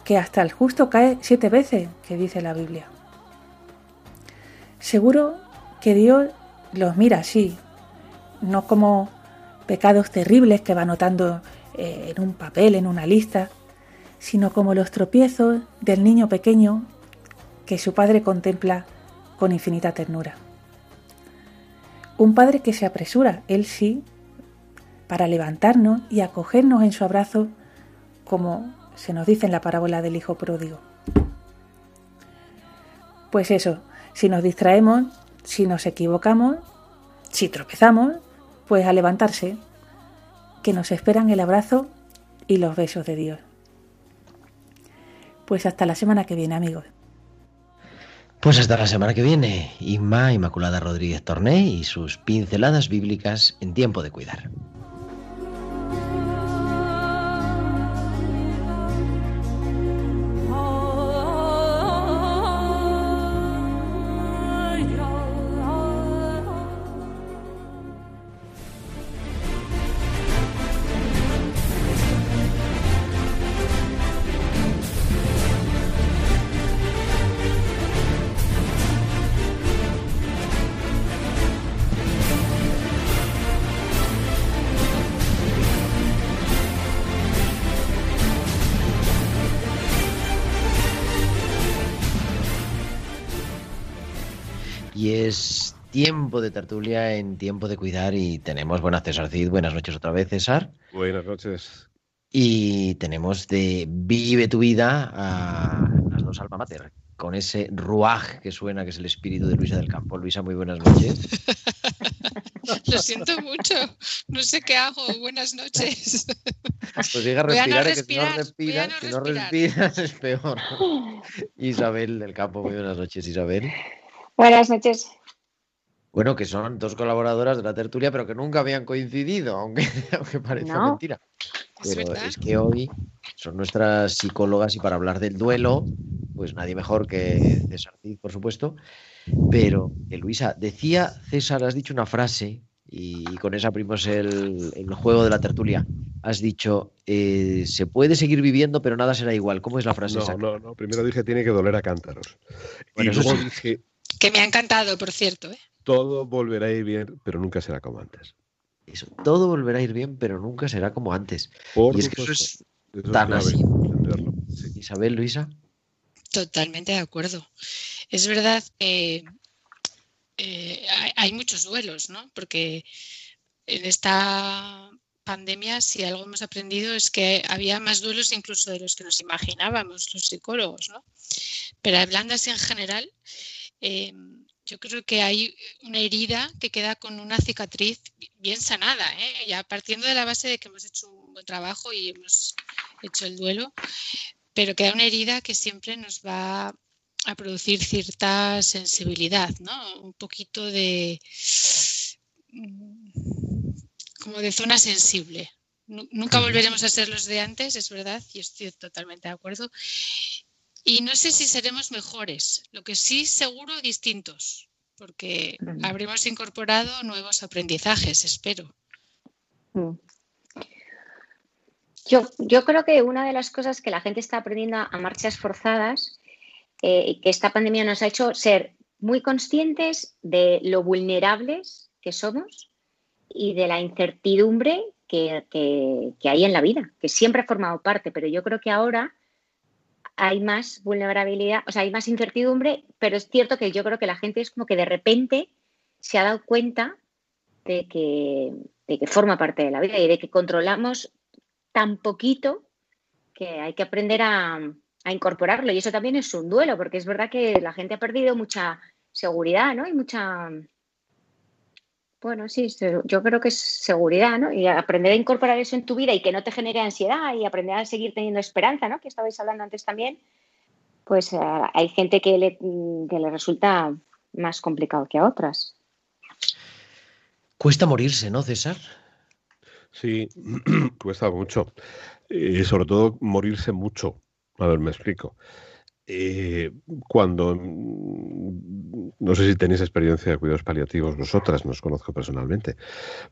que hasta el justo cae siete veces, que dice la Biblia. Seguro que Dios los mira así, no como pecados terribles que va anotando eh, en un papel, en una lista, sino como los tropiezos del niño pequeño que su padre contempla con infinita ternura. Un padre que se apresura, él sí, para levantarnos y acogernos en su abrazo como se nos dice en la parábola del Hijo Pródigo. Pues eso, si nos distraemos, si nos equivocamos, si tropezamos, pues a levantarse, que nos esperan el abrazo y los besos de Dios. Pues hasta la semana que viene, amigos. Pues hasta la semana que viene, Inma Inmaculada Rodríguez Torné y sus pinceladas bíblicas en tiempo de cuidar. Tiempo de tertulia en tiempo de cuidar y tenemos, buenas César Cid, buenas noches otra vez César. Buenas noches. Y tenemos de Vive tu vida a las dos alma mater, con ese ruaj que suena, que es el espíritu de Luisa del Campo. Luisa, muy buenas noches. *laughs* Lo siento mucho, no sé qué hago. Buenas noches. Pues llega a no respirar, que si no respiras, no si no respiras *laughs* es peor. Isabel del Campo, muy buenas noches, Isabel. Buenas noches. Bueno, que son dos colaboradoras de la tertulia, pero que nunca habían coincidido, aunque, *laughs* aunque parezca No. mentira. Pero es que hoy son nuestras psicólogas y para hablar del duelo, pues nadie mejor que César Cid, por supuesto. Pero, eh, Luisa, decía César, has dicho una frase y con esa abrimos el, el juego de la tertulia. Has dicho, eh, se puede seguir viviendo, pero nada será igual. ¿Cómo es la frase No, exacta? no, no. Primero dije tiene que doler a cántaros. Bueno, y luego sí. dije Que me ha encantado, por cierto. ¿eh? Todo volverá a ir bien, pero nunca será como antes. Eso, todo volverá a ir bien, pero nunca será como antes. Por y es que eso es Eso tan así. entenderlo. Isabel, Luisa. Totalmente de acuerdo. Es verdad que eh, hay, hay muchos duelos, ¿no? Porque en esta pandemia, si algo hemos aprendido es que había más duelos incluso de los que nos imaginábamos los psicólogos, ¿no? Pero hablando así en general, eh, yo creo que hay una herida que queda con una cicatriz bien sanada, ¿eh? ya partiendo de la base de que hemos hecho un buen trabajo y hemos hecho el duelo, pero queda una herida que siempre nos va a producir cierta sensibilidad, ¿no? Un poquito de mm, como de zona sensible. Nu- Nunca volveremos a ser los de antes, es verdad, y estoy totalmente de acuerdo. Y no sé si seremos mejores, lo que sí seguro distintos, porque habremos incorporado nuevos aprendizajes, espero. Mm. Yo, yo creo que una de las cosas que la gente está aprendiendo a, marchas forzadas, eh, que esta pandemia nos ha hecho ser muy conscientes de lo vulnerables que somos y de la incertidumbre que, que- que hay en la vida, que siempre ha formado parte, pero yo creo que ahora hay más vulnerabilidad, o sea, hay más incertidumbre, pero es cierto que yo creo que la gente es como que de repente se ha dado cuenta de que, de que forma parte de la vida y de que controlamos tan poquito que hay que aprender a, a incorporarlo. Y eso también es un duelo, porque es verdad que la gente ha perdido mucha seguridad, ¿no? Y mucha, bueno, sí, yo creo que es seguridad, ¿no? Y aprender a incorporar eso en tu vida y que no te genere ansiedad y aprender a seguir teniendo esperanza, ¿no? Que estabais hablando antes también. Pues eh, hay gente que le, que le resulta más complicado que a otras. Cuesta morirse, ¿no, César? Sí, *clears throat* cuesta mucho. Y sobre todo morirse mucho. A ver, me explico. Eh, cuando, mm, no sé si tenéis experiencia de cuidados paliativos vosotras, no os conozco personalmente,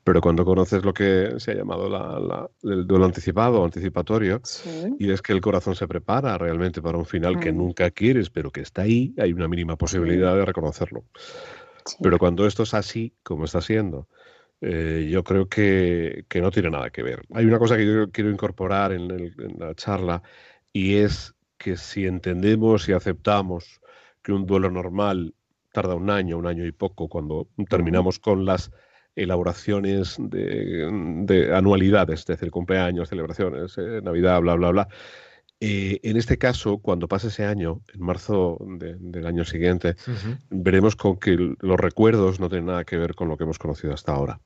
pero cuando conoces lo que se ha llamado la- la- el duelo anticipado o anticipatorio, y es que el corazón se prepara realmente para un final que Mm. nunca quieres, pero que está ahí, hay una mínima posibilidad de reconocerlo. Pero cuando esto es así, como está siendo, eh, yo creo que, que no tiene nada que ver. Hay una cosa que yo quiero incorporar en, el- en la charla y es que si entendemos y aceptamos que un duelo normal tarda un año, un año y poco, cuando terminamos con las elaboraciones de, de anualidades, es decir, cumpleaños, celebraciones, eh, Navidad, bla, bla, bla. Eh, en este caso, cuando pase ese año, en marzo de- del año siguiente, veremos con que los recuerdos no tienen nada que ver con lo que hemos conocido hasta ahora.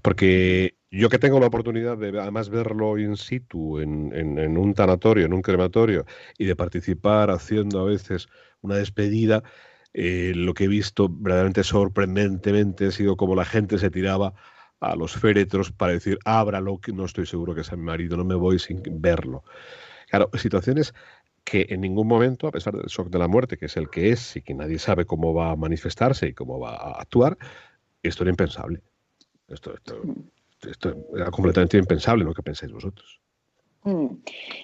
Porque yo que tengo la oportunidad de además verlo in situ, en, en- en un tanatorio, en un crematorio, y de participar haciendo a veces una despedida, eh, lo que he visto verdaderamente sorprendentemente ha sido como la gente se tiraba a los féretros para decir, ábralo, que no estoy seguro que sea mi marido, no me voy sin verlo. Claro, situaciones que en ningún momento, a pesar del shock de la muerte, que es el que es y que nadie sabe cómo va a manifestarse y cómo va a actuar, esto era impensable. Esto, esto, esto era completamente impensable lo que pensáis vosotros. Mm.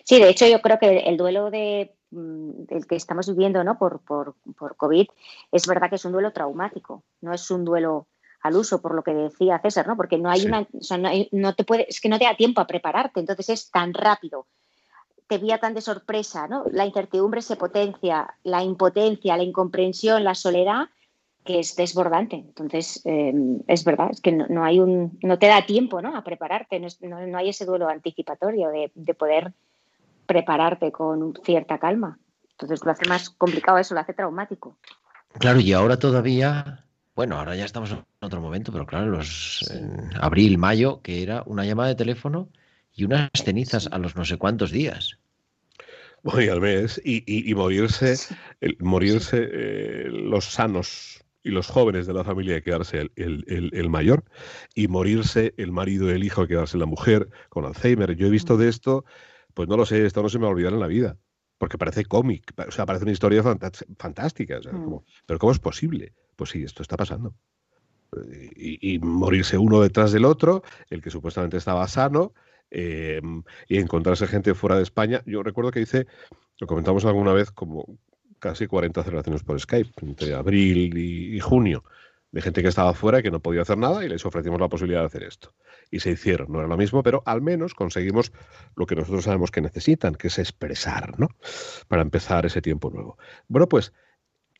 Sí, de hecho yo creo que el duelo de, mm, el que estamos viviendo ¿no? por, por, por COVID es verdad que es un duelo traumático, no es un duelo al uso, por lo que decía César, ¿no? porque no hay Sí. una, o sea, no, hay- no te puede, es que no te da tiempo a prepararte, entonces es tan rápido, te vía tan de sorpresa, ¿no? la incertidumbre se potencia, la impotencia, la incomprensión, la soledad, que es desbordante. Entonces, eh, es verdad, es que no, no hay un, no te da tiempo ¿no? a prepararte, no, no- no hay ese duelo anticipatorio de, de poder prepararte con cierta calma. Entonces lo hace más complicado eso, lo hace traumático. Claro, y ahora todavía, bueno, ahora ya estamos en otro momento, pero claro, los en abril, mayo, que era una llamada de teléfono y unas cenizas a los no sé cuántos días. Voy al mes y, y- y morirse, el- morirse eh, los sanos y los jóvenes de la familia y quedarse el, el- el- el mayor y morirse el marido y el hijo y quedarse la mujer con Alzheimer. Yo he visto de esto, pues no lo sé, esto no se me va a olvidar en la vida, porque parece cómic, o sea, parece una historia fantástica. o sea, como, pero ¿cómo es posible? Pues sí, esto está pasando. Y, y morirse uno detrás del otro, el que supuestamente estaba sano, eh, y encontrarse gente fuera de España. Yo recuerdo que hice, lo comentamos alguna vez, como casi 40 celebraciones por Skype, entre abril y, y junio, de gente que estaba fuera y que no podía hacer nada y les ofrecimos la posibilidad de hacer esto. Y se hicieron, no era lo mismo, pero al menos conseguimos lo que nosotros sabemos que necesitan, que es expresar, ¿no? Para empezar ese tiempo nuevo. Bueno, pues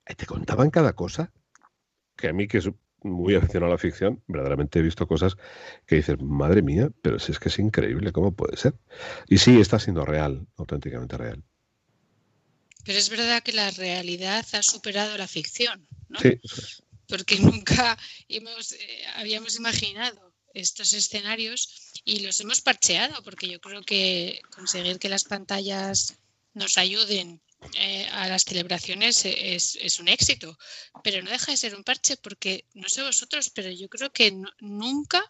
eh, te contaban cada cosa que a mí, que muy aficionado a la ficción, verdaderamente he visto cosas que dices, madre mía, pero si es que es increíble, ¿cómo puede ser? Y sí, está siendo real, auténticamente real. Pero es verdad que la realidad ha superado la ficción, ¿no? Sí, porque *laughs* nunca hemos, eh, habíamos imaginado estos escenarios y los hemos parcheado, porque yo creo que conseguir que las pantallas nos ayuden eh, a las celebraciones e- es, es un éxito, pero no deja de ser un parche porque, no sé vosotros, pero yo creo que no- nunca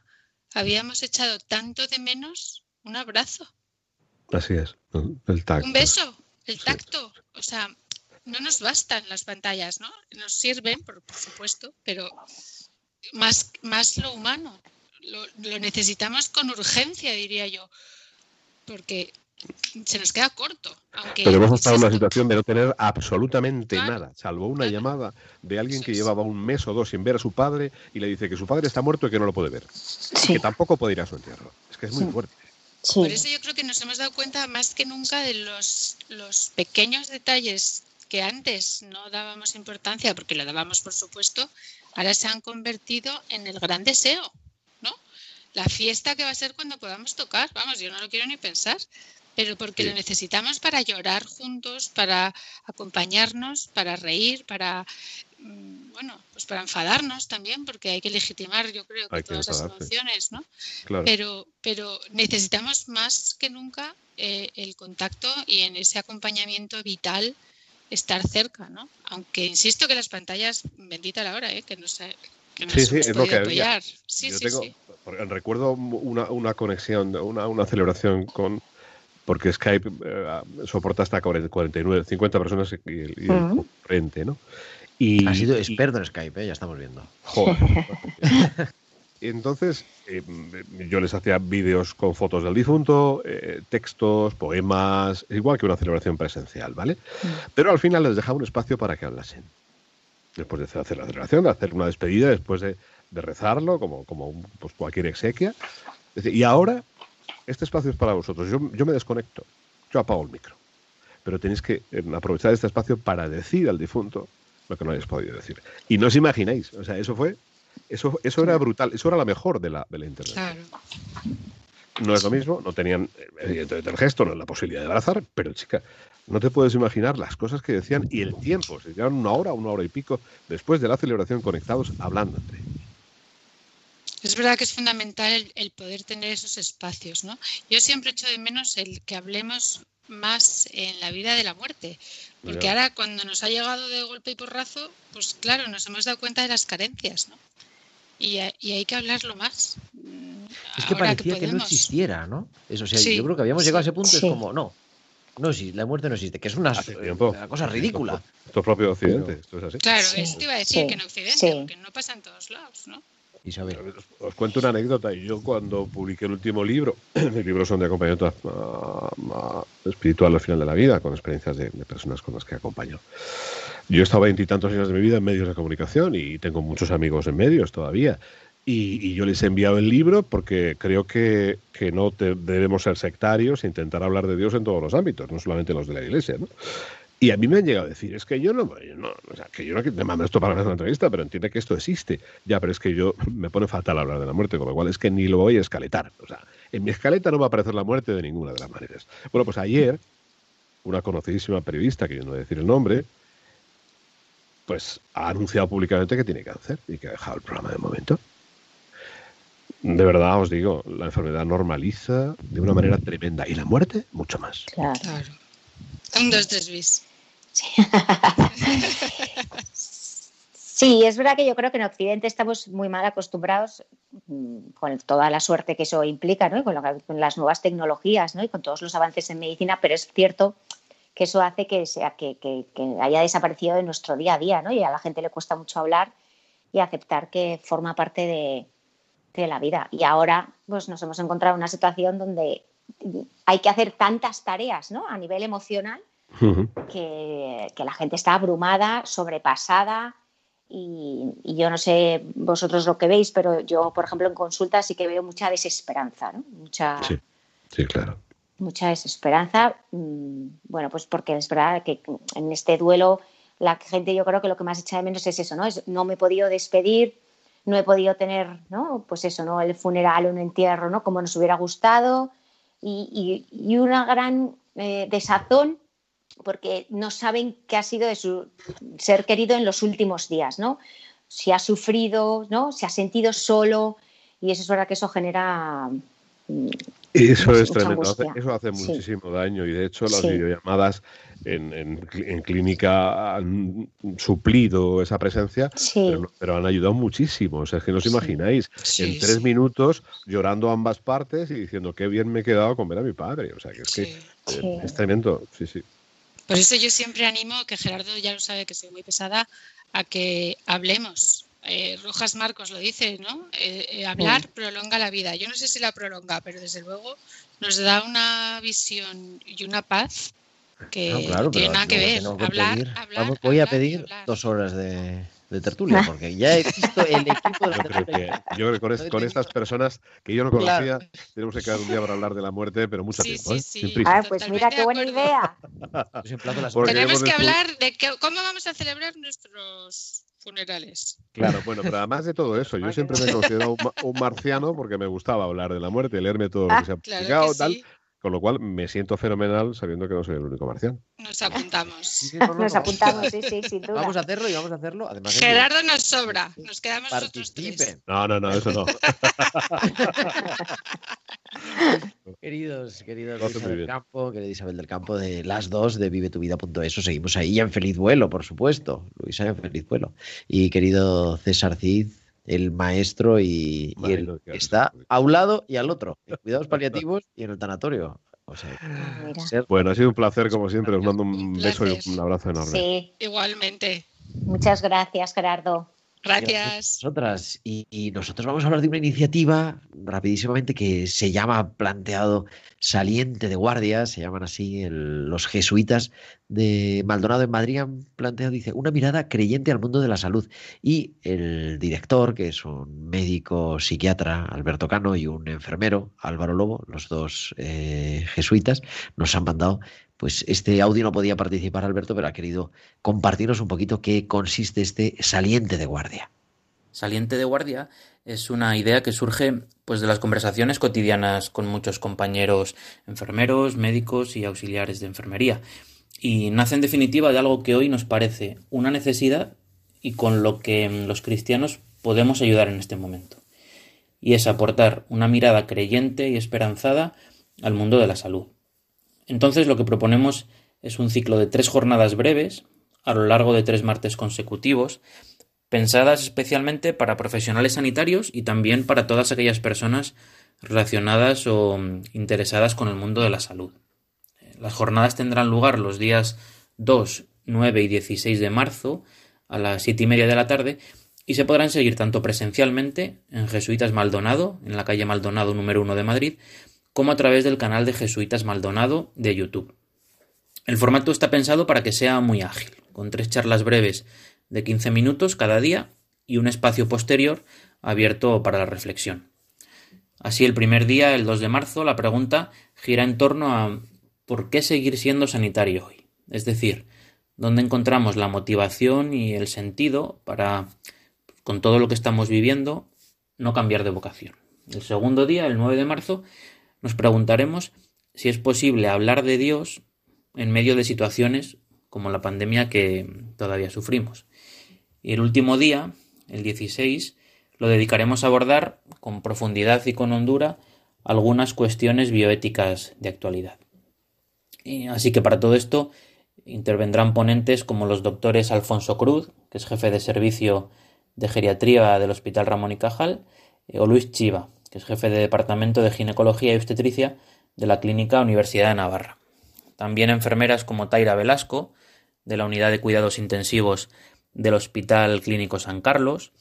habíamos echado tanto de menos un abrazo, Así es, el tacto. un beso, el tacto. O sea, no nos bastan las pantallas, ¿no? Nos sirven, por, por supuesto, pero más, más lo humano. Lo, lo necesitamos con urgencia, diría yo, porque se nos queda corto. Aunque, Pero hemos estado en una situación de no tener absolutamente nada, salvo una llamada de alguien que llevaba un mes o dos sin ver a su padre y le dice que su padre está muerto y que no lo puede ver. Y que tampoco puede ir a su entierro. Es que es muy fuerte. Por eso yo creo que nos hemos dado cuenta más que nunca de los, los pequeños detalles que antes no dábamos importancia, porque lo dábamos por supuesto, ahora se han convertido en el gran deseo, ¿no? La fiesta que va a ser cuando podamos tocar, vamos, yo no lo quiero ni pensar, pero porque lo necesitamos para llorar juntos, para acompañarnos, para reír, para, mm, bueno, pues para enfadarnos también, porque hay que legitimar, yo creo, que todas las emociones, ¿no? Claro. Pero, pero necesitamos más que nunca eh, el contacto y en ese acompañamiento vital estar cerca, ¿no? Aunque insisto que las pantallas, bendita la hora, ¿eh? que nos, que nos Sí, sí, es lo que apoyar. Sí, Yo sí, tengo- sí. Recuerdo una, una conexión, una, una celebración con. Porque Skype eh, soporta hasta 40, 49, 50 personas y, el- y el Ujú. frente, ¿no? Y, Ha sido y- experto en Skype, ¿eh? ya estamos viendo. Joder. *laughs* *laughs* Entonces eh, yo les hacía vídeos con fotos del difunto, eh, textos, poemas, igual que una celebración presencial, ¿vale? Pero al final les dejaba un espacio para que hablasen. Después de hacer la celebración, de hacer una despedida, después de, de rezarlo, como, como pues cualquier exequia. Y ahora, este espacio es para vosotros. Yo, yo me desconecto, yo apago el micro. Pero tenéis que eh, aprovechar este espacio para decir al difunto lo que no hayáis podido decir. Y no os imagináis, o sea, eso fue, eso, eso era brutal, eso era la mejor de la, de la internet. Claro. No es lo mismo, no tenían, eh, evidentemente, el gesto, no la posibilidad de abrazar, pero chica, no te puedes imaginar las cosas que decían y el tiempo. Se llevaron una hora, una hora y pico después de la celebración conectados hablando entre ellos. Es verdad que es fundamental el, el poder tener esos espacios, ¿no? Yo siempre echo de menos el que hablemos más en la vida de la muerte, porque ahora cuando nos ha llegado de golpe y porrazo, pues claro, nos hemos dado cuenta de las carencias, ¿no? Y, ha- y hay que hablarlo más. mm, Es que ahora parecía que, no existiera, ¿no? Eso, o sea, Sí, yo creo que habíamos llegado a ese punto, sí. es como, no, no existe, la muerte no existe, que es una, tiempo. una cosa ridícula. Esto es propio de Occidente, esto es así. Claro, Sí, eso te iba a decir, sí, que en Occidente, sí. porque no pasa en todos lados, ¿no? Isabel. Os cuento una anécdota. Yo cuando publiqué el último libro, *clears throat* mis libros son de acompañamiento ah, ah, espiritual al final de la vida, con experiencias de, de personas con las que acompaño. Yo he estado veintitantos años de mi vida en medios de comunicación y tengo muchos amigos en medios todavía. Y, y yo les he enviado el libro porque creo que, que no te- debemos ser sectarios e intentar hablar de Dios en todos los ámbitos, no solamente los de la iglesia. ¿no? Y a mí me han llegado a decir, es que yo no, yo no o sea, que yo no te mando esto para hacer una entrevista, pero entiende que esto existe. Ya, pero es que yo *laughs* me pone fatal hablar de la muerte, con lo cual es que ni lo voy a escaletar. O sea, en mi escaleta no va a aparecer la muerte de ninguna de las maneras. Bueno, pues ayer, una conocidísima periodista, que yo no voy a decir el nombre, pues ha anunciado públicamente que tiene cáncer y que ha dejado el programa de momento. De verdad os digo, la enfermedad normaliza de una manera tremenda y la muerte mucho más. Claro. Claro. Un, dos, tres bis. *laughs* Sí, es verdad que yo creo que en Occidente estamos muy mal acostumbrados mm, con toda la suerte que eso implica, ¿no? Y con, lo con las nuevas tecnologías, ¿no? Y con todos los avances en medicina, pero es cierto que eso hace que, sea, que, que- que haya desaparecido de nuestro día a día, ¿no? Y a la gente le cuesta mucho hablar y aceptar que forma parte de, de la vida. Y ahora, pues nos hemos encontrado en una situación donde hay que hacer tantas tareas, ¿no? A nivel emocional que, que la gente está abrumada, sobrepasada y, y yo no sé vosotros lo que veis, pero yo, por ejemplo, en consulta sí que veo mucha desesperanza, ¿no? Mucha, Sí, sí, claro. mucha desesperanza. mm, Bueno, pues porque es verdad que en este duelo la gente yo creo que lo que más echa de menos es eso, ¿no? Es, no me he podido despedir, no he podido tener, ¿no? Pues eso, ¿no? El funeral o un entierro, ¿no? Como nos hubiera gustado y, y- y una gran eh, desazón porque no saben qué ha sido de su ser querido en los últimos días, ¿no? Si ha sufrido, ¿no? Si ha sentido solo y eso es verdad que eso genera Eso mucha es tremendo, hace- eso hace Sí. muchísimo daño y de hecho las Sí. videollamadas en, en cli- en clínica han suplido esa presencia, Sí. pero, no- pero han ayudado muchísimo. O sea, es que no os imagináis, Sí, en tres sí. minutos llorando ambas partes y diciendo qué bien me he quedado con ver a mi padre. O sea, que es que Sí. es tremendo, sí, sí. Por eso yo siempre animo, que Gerardo ya lo sabe que soy muy pesada, a que hablemos. Eh, Rojas Marcos lo dice, ¿no? Eh, eh, hablar prolonga la vida. Yo no sé si la prolonga, pero desde luego nos da una visión y una paz que No, claro, tiene nada que ver. que hablar, hablar, vamos, voy a hablar pedir dos horas de, de tertulia, porque ya he visto el equipo de Yo creo que, yo creo que con, es- con estas personas que yo no Claro. conocía, tenemos que quedar un día para hablar de la muerte, pero mucho Sí, tiempo, sí, ¿eh? sí. Ah, pues mira qué buena idea. Tenemos que hablar de que- cómo vamos a celebrar nuestros funerales. Claro, bueno, pero además de todo eso, yo siempre me he considerado un, ma- un marciano porque me gustaba hablar de la muerte, leerme todo lo Ah, que se ha claro publicado, que tal. Con lo cual me siento fenomenal sabiendo que no soy el único marciano. Nos apuntamos. Nos apuntamos, sí, sí, sin duda. Vamos a hacerlo y vamos a hacerlo. Además, Gerardo nos sobra. Nos quedamos nosotros tres. No, no, no, eso no. *laughs* Queridos, queridos muy del bien. Campo, querida Isabel del Campo, de las dos de vivetuvida.eso. Seguimos ahí en feliz vuelo, por supuesto. Luisa en feliz vuelo. Y querido César Cid, el maestro y, y el Maestro, que está a un lado y al otro, en cuidados paliativos y en el tanatorio. O sea, ser- Bueno, ha sido un placer, como siempre. Os mando un beso y un abrazo enorme. Sí, Igualmente. muchas gracias, Gerardo. Gracias. nosotras. Y, y nosotros vamos a hablar de una iniciativa rapidísimamente que se llama planteado Saliente de Guardia, se llaman así el- los jesuitas de Maldonado en Madrid han planteado, dice, una mirada creyente al mundo de la salud. Y el director, que es un médico psiquiatra, Alberto Cano, y un enfermero, Álvaro Lobo, los dos eh, jesuitas, nos han mandado pues este audio no podía participar Alberto, pero ha querido compartirnos un poquito qué consiste este saliente de guardia. Saliente de guardia es una idea que surge pues de las conversaciones cotidianas con muchos compañeros enfermeros, médicos y auxiliares de enfermería. Y nace en definitiva de algo que hoy nos parece una necesidad y con lo que mm, los cristianos podemos ayudar en este momento. Y es aportar una mirada creyente y esperanzada al mundo de la salud. Entonces lo que proponemos es un ciclo de tres jornadas breves a lo largo de tres martes consecutivos, pensadas especialmente para profesionales sanitarios y también para todas aquellas personas relacionadas o mm, interesadas con el mundo de la salud. Las jornadas tendrán lugar los días 2, 9 y 16 de marzo a las 7 y media de la tarde y se podrán seguir tanto presencialmente en Jesuitas Maldonado, en la calle Maldonado número 1 de Madrid, como a través del canal de Jesuitas Maldonado de YouTube. El formato está pensado para que sea muy ágil, con tres charlas breves de 15 minutos cada día y un espacio posterior abierto para la reflexión. Así, el primer día, el 2 de marzo, la pregunta gira en torno a ¿por qué seguir siendo sanitario hoy? Es decir, ¿dónde encontramos la motivación y el sentido para, con todo lo que estamos viviendo, no cambiar de vocación? El segundo día, el 9 de marzo, nos preguntaremos si es posible hablar de Dios en medio de situaciones como la pandemia que todavía sufrimos. Y el último día, el 16, lo dedicaremos a abordar con profundidad y con hondura algunas cuestiones bioéticas de actualidad. Así que para todo esto intervendrán ponentes como los doctores Alfonso Cruz, que es jefe de servicio de geriatría del Hospital Ramón y Cajal, o Luis Chiva, que es jefe de departamento de ginecología y obstetricia de la Clínica Universidad de Navarra. También enfermeras como Taira Velasco, de la Unidad de Cuidados Intensivos del Hospital Clínico San Carlos,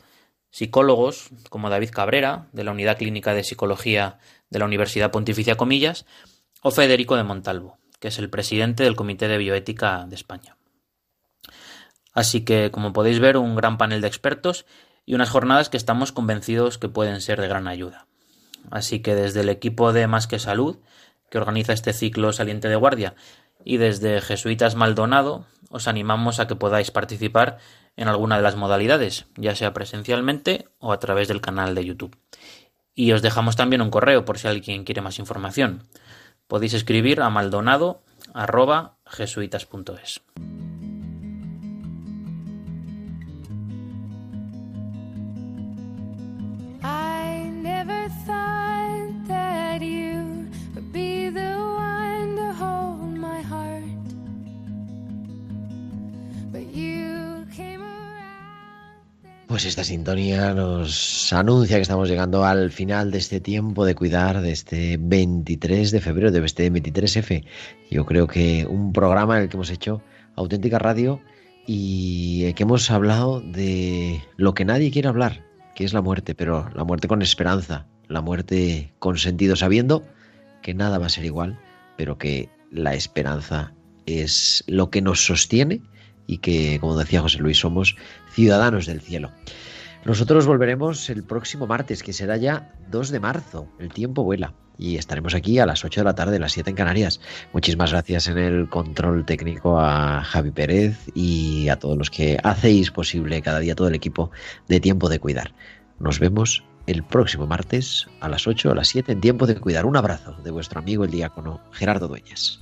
psicólogos como David Cabrera, de la Unidad Clínica de Psicología de la Universidad Pontificia Comillas, o Federico de Montalvo, que es el presidente del Comité de Bioética de España. Así que, como podéis ver, un gran panel de expertos y unas jornadas que estamos convencidos que pueden ser de gran ayuda. Así que desde el equipo de Más que Salud, que organiza este ciclo saliente de guardia, y desde Jesuitas Maldonado, os animamos a que podáis participar en alguna de las modalidades, ya sea presencialmente o a través del canal de YouTube. Y os dejamos también un correo por si alguien quiere más información. Podéis escribir a maldonado@jesuitas.es. I pues esta sintonía nos anuncia que estamos llegando al final de este tiempo de cuidar, de este 23 de febrero, de este 23F. Yo creo que un programa en el que hemos hecho auténtica radio y que hemos hablado de lo que nadie quiere hablar, que es la muerte, pero la muerte con esperanza, la muerte con sentido, sabiendo que nada va a ser igual, pero que la esperanza es lo que nos sostiene y que, como decía José Luis, somos ciudadanos del cielo. Nosotros volveremos el próximo martes, que será ya 2 de marzo. El tiempo vuela y estaremos aquí a las 8 de la tarde, las 7 en Canarias. Muchísimas gracias en el control técnico a Javi Pérez y a todos los que hacéis posible cada día todo el equipo de Tiempo de Cuidar. Nos vemos el próximo martes a las 8 a las 7 en Tiempo de Cuidar. Un abrazo de vuestro amigo el diácono Gerardo Dueñas.